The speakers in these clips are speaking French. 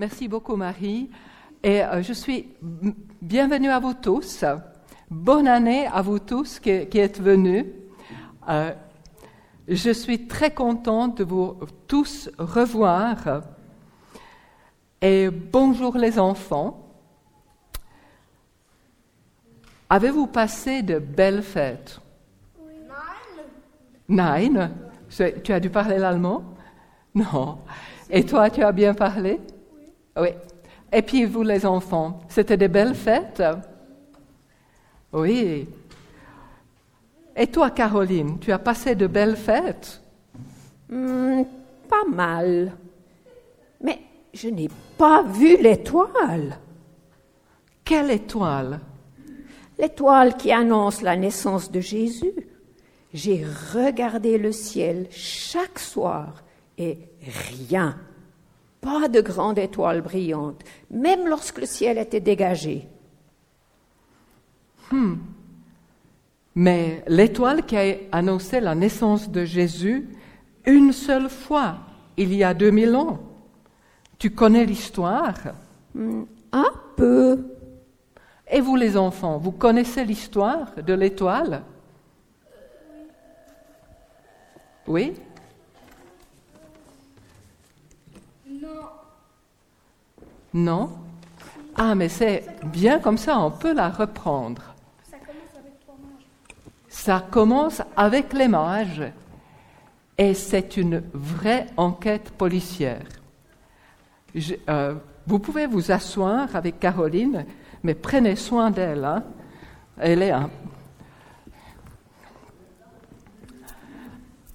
Merci beaucoup, Marie. Et euh, je suis bienvenue à vous tous. Bonne année à vous tous qui, êtes venus. Euh, je suis très contente de vous tous revoir. Et bonjour les enfants. Avez-vous passé de belles fêtes? Nein. Tu as dû parler l'allemand? Non. Et toi, tu as bien parlé? Oui. Et puis vous, les enfants, c'était des belles fêtes? Oui. Et toi, Caroline, tu as passé de belles fêtes? Hmm, Pas mal. Mais je n'ai pas vu l'étoile. Quelle étoile? L'étoile qui annonce la naissance de Jésus. J'ai regardé le ciel chaque soir et rien. Pas de grande étoile brillante, même lorsque le ciel était dégagé. Hmm. Mais l'étoile qui a annoncé la naissance de Jésus une seule fois, il y a 2000 ans. Tu connais l'histoire? Hmm, Un peu. Et vous les enfants, vous connaissez l'histoire de l'étoile? Oui Non. Ah, mais c'est bien comme ça, on peut la reprendre. Ça commence avec. Ça commence avec les mages. Et c'est une vraie enquête policière. Euh, vous pouvez vous asseoir avec Caroline, mais prenez soin d'elle. Hein. Elle est un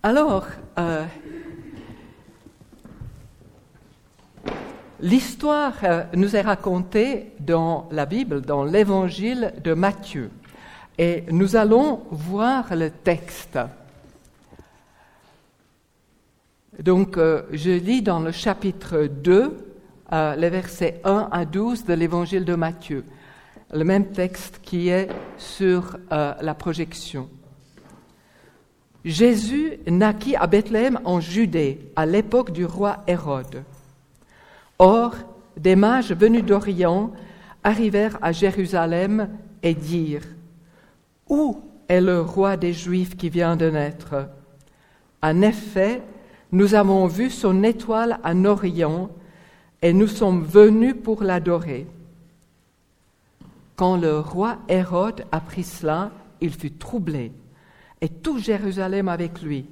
Alors, euh, l'histoire euh, nous est racontée dans la Bible, dans l'évangile de Matthieu. Et nous allons voir le texte. Donc, euh, je lis dans le chapitre 2, les versets 1 à 12 de l'évangile de Matthieu, le même texte qui est sur la projection. Jésus naquit à Bethléem en Judée à l'époque du roi Hérode. Or, des mages venus d'Orient arrivèrent à Jérusalem et dirent Où est le roi des Juifs qui vient de naître? En effet, nous avons vu son étoile en Orient et nous sommes venus pour l'adorer. Quand le roi Hérode apprit cela, il fut troublé et tout Jérusalem avec lui.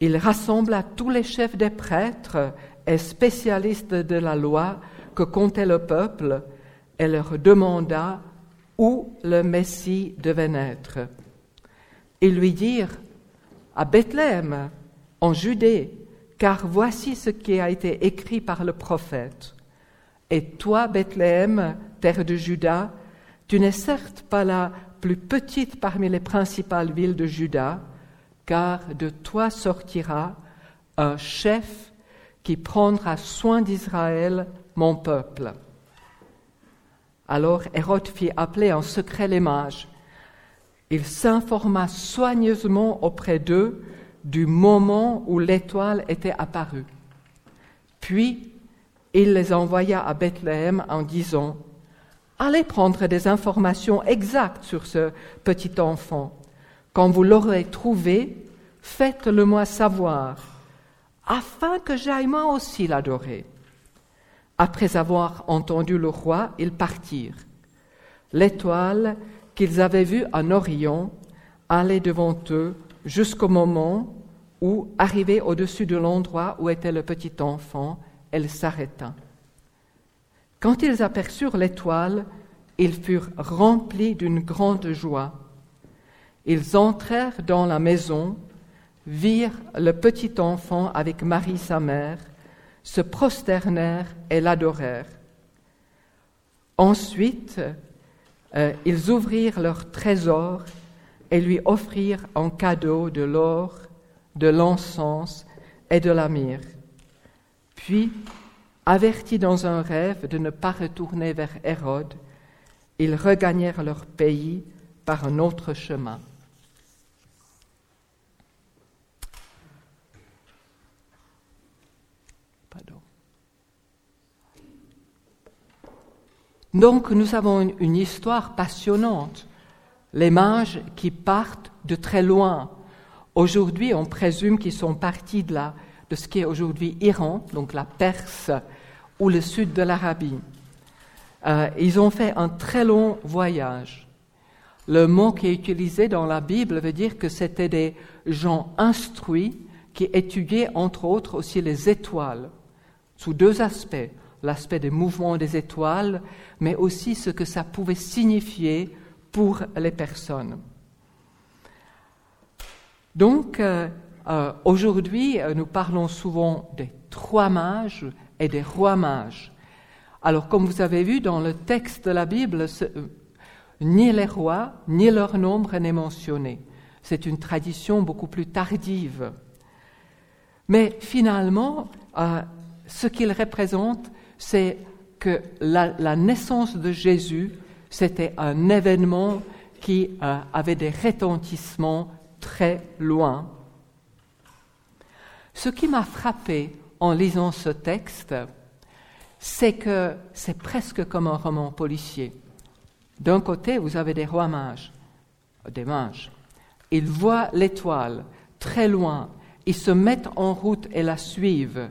Il rassembla tous les chefs des prêtres et spécialistes de la loi que comptait le peuple et leur demanda où le Messie devait naître. Ils lui dirent à Bethléem, en Judée, car voici ce qui a été écrit par le prophète. Et toi, Bethléem, terre de Juda, tu n'es certes pas la plus petite parmi les principales villes de Juda, car de toi sortira un chef qui prendra soin d'Israël, mon peuple. Alors Hérode fit appeler en secret les mages. Il s'informa soigneusement auprès d'eux du moment où l'étoile était apparue. Puis il les envoya à Bethléem en disant Allez prendre des informations exactes sur ce petit enfant. Quand vous l'aurez trouvé, faites-le moi savoir, afin que j'aille moi aussi l'adorer. Après avoir entendu le roi, ils partirent. L'étoile qu'ils avaient vue en Orient allait devant eux jusqu'au moment où, arrivée au-dessus de l'endroit où était le petit enfant, elle s'arrêta. Quand ils aperçurent l'étoile, ils furent remplis d'une grande joie. Ils entrèrent dans la maison, virent le petit enfant avec Marie sa mère, se prosternèrent et l'adorèrent. Ensuite, euh, ils ouvrirent leur trésor et lui offrirent en cadeau de l'or, de l'encens et de la myrrhe. Puis Avertis dans un rêve de ne pas retourner vers Hérode, ils regagnèrent leur pays par un autre chemin. Donc nous avons une, histoire passionnante. Les mages qui partent de très loin. Aujourd'hui, on présume qu'ils sont partis de ce qui est aujourd'hui Iran, donc la Perse ou le sud de l'Arabie. Euh, ils ont fait un très long voyage. Le mot qui est utilisé dans la Bible veut dire que c'était des gens instruits qui étudiaient entre autres aussi les étoiles, sous deux aspects, l'aspect des mouvements des étoiles, mais aussi ce que ça pouvait signifier pour les personnes. Donc, euh, euh, aujourd'hui, euh, nous parlons souvent des trois mages et des rois mages. Alors, comme vous avez vu dans le texte de la Bible, ni les rois, ni leur nombre n'est mentionné. C'est une tradition beaucoup plus tardive. Mais finalement, ce qu'il représente, c'est que la, naissance de Jésus, c'était un événement qui euh, avait des retentissements très loin. Ce qui m'a frappé en lisant ce texte, c'est que c'est presque comme un roman policier. D'un côté, vous avez des rois mages, des mages. Ils voient l'étoile très loin, ils se mettent en route et la suivent,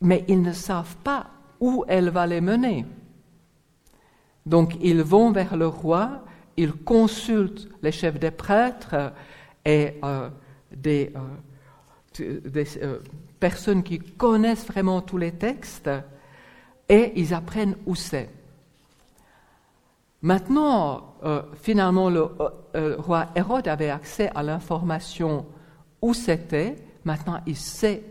mais ils ne savent pas où elle va les mener. Donc ils vont vers le roi, ils consultent les chefs des prêtres et euh, des, euh, euh, personnes qui connaissent vraiment tous les textes et ils apprennent où c'est. Maintenant, finalement, le euh, roi Hérode avait accès à l'information où c'était. Maintenant, il sait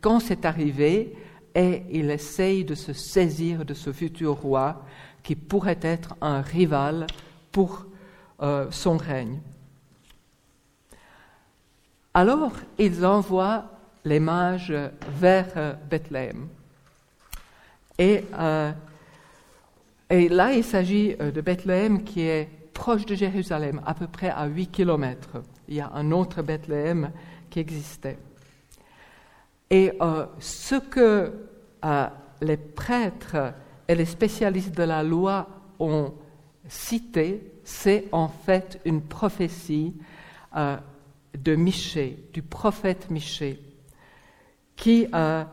quand c'est arrivé et il essaye de se saisir de ce futur roi qui pourrait être un rival pour euh, son règne. Alors, ils envoient les mages vers euh, Bethléem. Et, euh, et là, il s'agit de Bethléem qui est proche de Jérusalem, à peu près à 8 kilomètres. Il y a un autre Bethléem qui existait. Et euh, ce que euh, les prêtres et les spécialistes de la loi ont cité, c'est en fait une prophétie euh, de Michée, du prophète Michée, qui a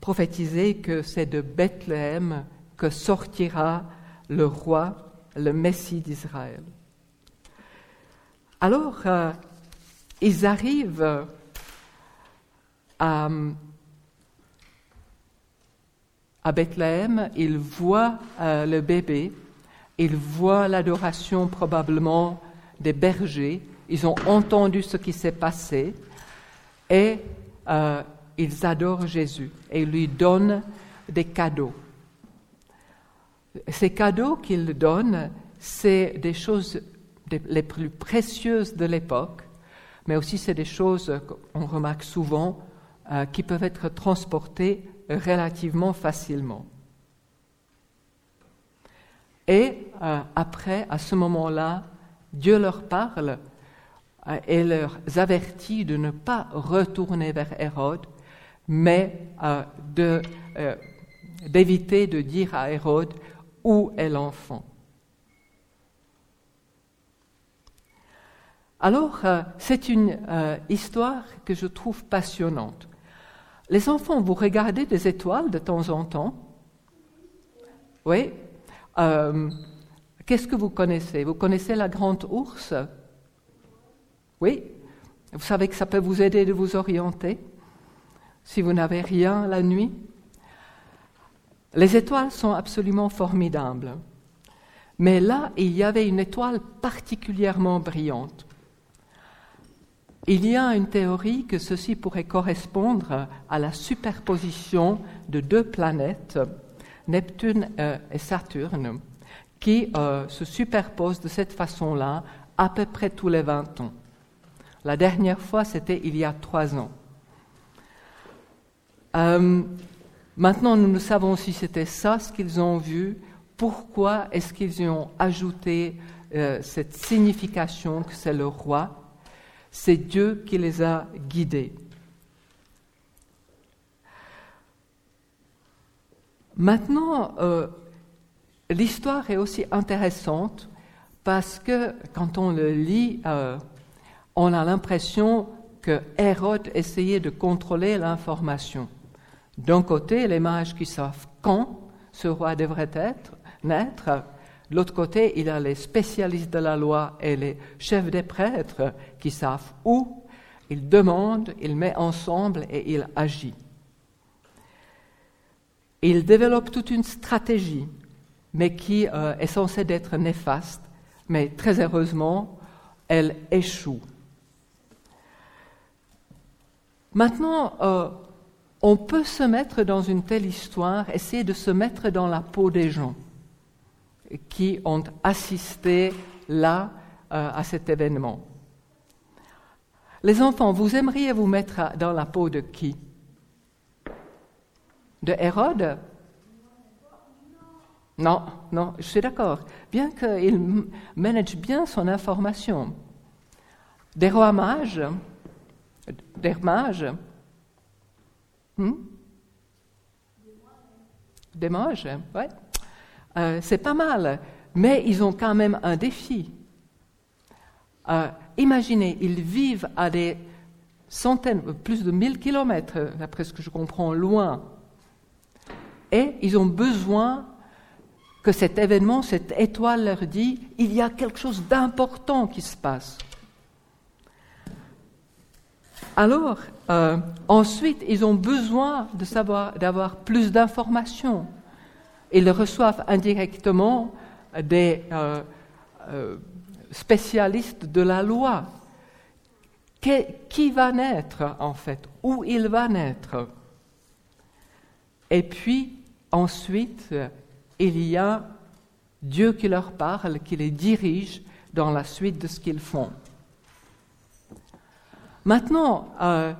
prophétisé que c'est de Bethléem que sortira le roi, le Messie d'Israël. Alors, ils arrivent à, Bethléem, ils voient euh, le bébé, ils voient l'adoration probablement des bergers, ils ont entendu ce qui s'est passé et euh, ils adorent Jésus et lui donnent des cadeaux. Ces cadeaux qu'ils donnent, c'est des choses les plus précieuses de l'époque, mais aussi c'est des choses qu'on remarque souvent euh, qui peuvent être transportées relativement facilement. Et euh, après, à ce moment-là, Dieu leur parle euh, et leur avertit de ne pas retourner vers Hérode, mais d'éviter de dire à Hérode où est l'enfant. Alors, c'est une histoire que je trouve passionnante. Les enfants, vous regardez des étoiles de temps en temps? Oui. Euh, Qu'est-ce que vous connaissez? Vous connaissez la grande ours? Oui. Vous savez que ça peut vous aider de vous orienter si vous n'avez rien la nuit? Les étoiles sont absolument formidables. Mais là, il y avait une étoile particulièrement brillante. Il y a une théorie que ceci pourrait correspondre à la superposition de deux planètes, Neptune euh, et Saturne, qui euh, se superposent de cette façon-là à peu près tous les 20 ans. La dernière fois, c'était il y a trois ans. Euh, maintenant, nous ne savons si c'était ça ce qu'ils ont vu. Pourquoi est-ce qu'ils ont ajouté cette signification que c'est le roi C'est Dieu qui les a guidés. Maintenant, euh, l'histoire est aussi intéressante parce que quand on le lit, euh, on a l'impression que Hérode essayait de contrôler l'information. D'un côté, les mages qui savent quand ce roi devrait être, naître. De l'autre côté, il y a les spécialistes de la loi et les chefs des prêtres qui savent où. Il demande, il met ensemble et il agit. Il développe toute une stratégie, mais qui euh, est censée être néfaste, mais très heureusement, elle échoue. Maintenant, euh, on peut se mettre dans une telle histoire, essayer de se mettre dans la peau des gens qui ont assisté là euh, à cet événement. Les enfants, vous aimeriez vous mettre dans la peau de qui? De Hérode? Non, non, je suis d'accord. Bien qu'il manage bien son information. Des rois mages, des mages, Hmm? Des mages, ouais. Euh, c'est pas mal, mais ils ont quand même un défi. Euh, imaginez, ils vivent à des centaines, plus de mille kilomètres, d'après ce que je comprends, loin. Et ils ont besoin que cet événement, cette étoile leur dit, il y a quelque chose d'important qui se passe. Alors, euh, ensuite, ils ont besoin de savoir, d'avoir plus d'informations. Ils reçoivent indirectement des euh, euh, spécialistes de la loi. qui va naître, en fait? Où il va naître? Et puis, ensuite, il y a Dieu qui leur parle, qui les dirige dans la suite de ce qu'ils font. Maintenant, euh,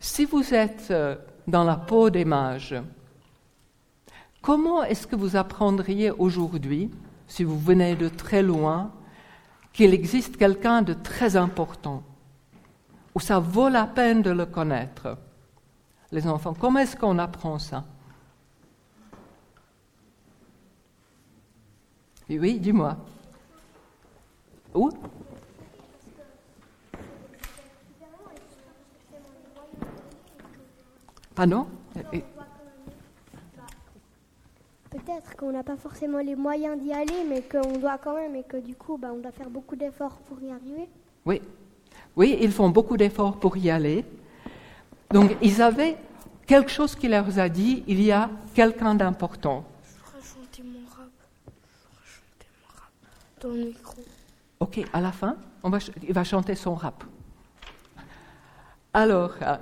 si vous êtes dans la peau des mages, comment est-ce que vous apprendriez aujourd'hui, si vous venez de très loin, qu'il existe quelqu'un de très important, où ça vaut la peine de le connaître? Les enfants, comment est-ce qu'on apprend ça? Oui, dis-moi. Où? Pardon Peut-être qu'on n'a pas forcément les moyens d'y aller, mais qu'on doit quand même, et que du coup, bah, on doit faire beaucoup d'efforts pour y arriver. Oui, oui, ils font beaucoup d'efforts pour y aller. Donc, ils avaient quelque chose qui leur a dit, il y a quelqu'un d'important. Je vais chanter mon rap. Je vais chanter mon rap dans le micro. Ok, à la fin, on va, il va chanter son rap. Alors, euh,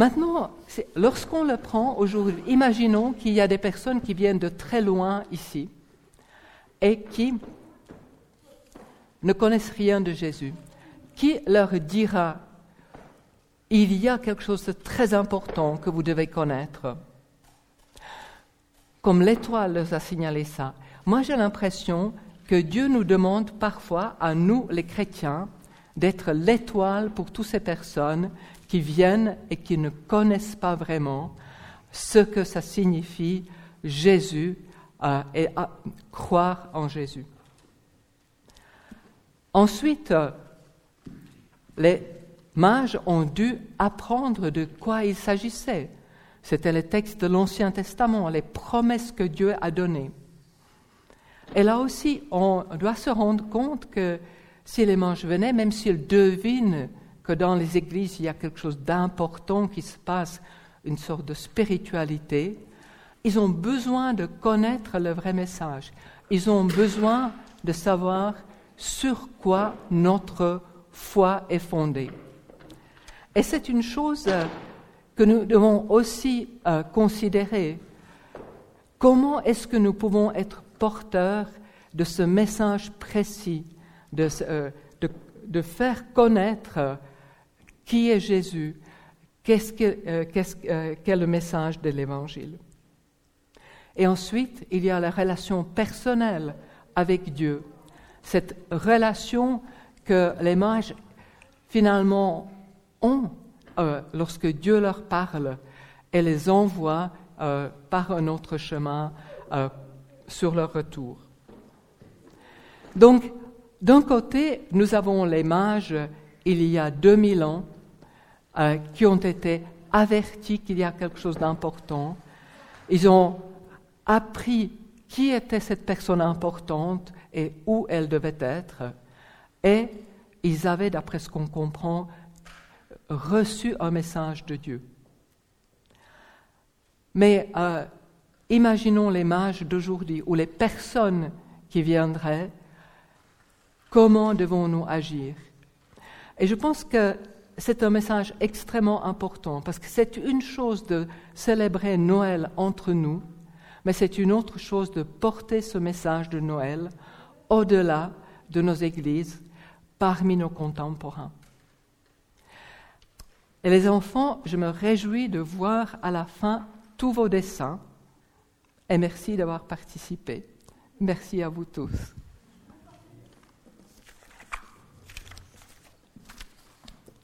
maintenant, lorsqu'on le prend aujourd'hui, imaginons qu'il y a des personnes qui viennent de très loin ici et qui ne connaissent rien de Jésus. Qui leur dira, il y a quelque chose de très important que vous devez connaître Comme l'étoile leur a signalé ça. Moi, j'ai l'impression que Dieu nous demande parfois, à nous les chrétiens, d'être l'étoile pour toutes ces personnes qui viennent et qui ne connaissent pas vraiment ce que ça signifie Jésus euh, et croire en Jésus. Ensuite, les mages ont dû apprendre de quoi il s'agissait. C'était les textes de l'Ancien Testament, les promesses que Dieu a données. Et là aussi, on doit se rendre compte que si les manches venaient, même s'ils devinent que dans les églises il y a quelque chose d'important qui se passe, une sorte de spiritualité, ils ont besoin de connaître le vrai message. Ils ont besoin de savoir sur quoi notre foi est fondée. Et c'est une chose que nous devons aussi euh, considérer. Comment est-ce que nous pouvons être porteur de ce message précis, de, euh, de, faire connaître qui est Jésus, qu'est-ce que, euh, euh, le message de l'Évangile? Et ensuite, il y a la relation personnelle avec Dieu, cette relation que les mages finalement ont euh, lorsque Dieu leur parle et les envoie par un autre chemin sur leur retour. Donc, d'un côté, nous avons les mages, il y a 2000 ans, qui ont été avertis qu'il y a quelque chose d'important. Ils ont appris qui était cette personne importante et où elle devait être. Et ils avaient, d'après ce qu'on comprend, reçu un message de Dieu. Mais euh, imaginons les mages d'aujourd'hui ou les personnes qui viendraient, comment devons-nous agir? Et je pense que c'est un message extrêmement important parce que c'est une chose de célébrer Noël entre nous, mais c'est une autre chose de porter ce message de Noël au-delà de nos églises, parmi nos contemporains. Et les enfants, je me réjouis de voir à la fin tous vos dessins et merci d'avoir participé. Merci à vous tous.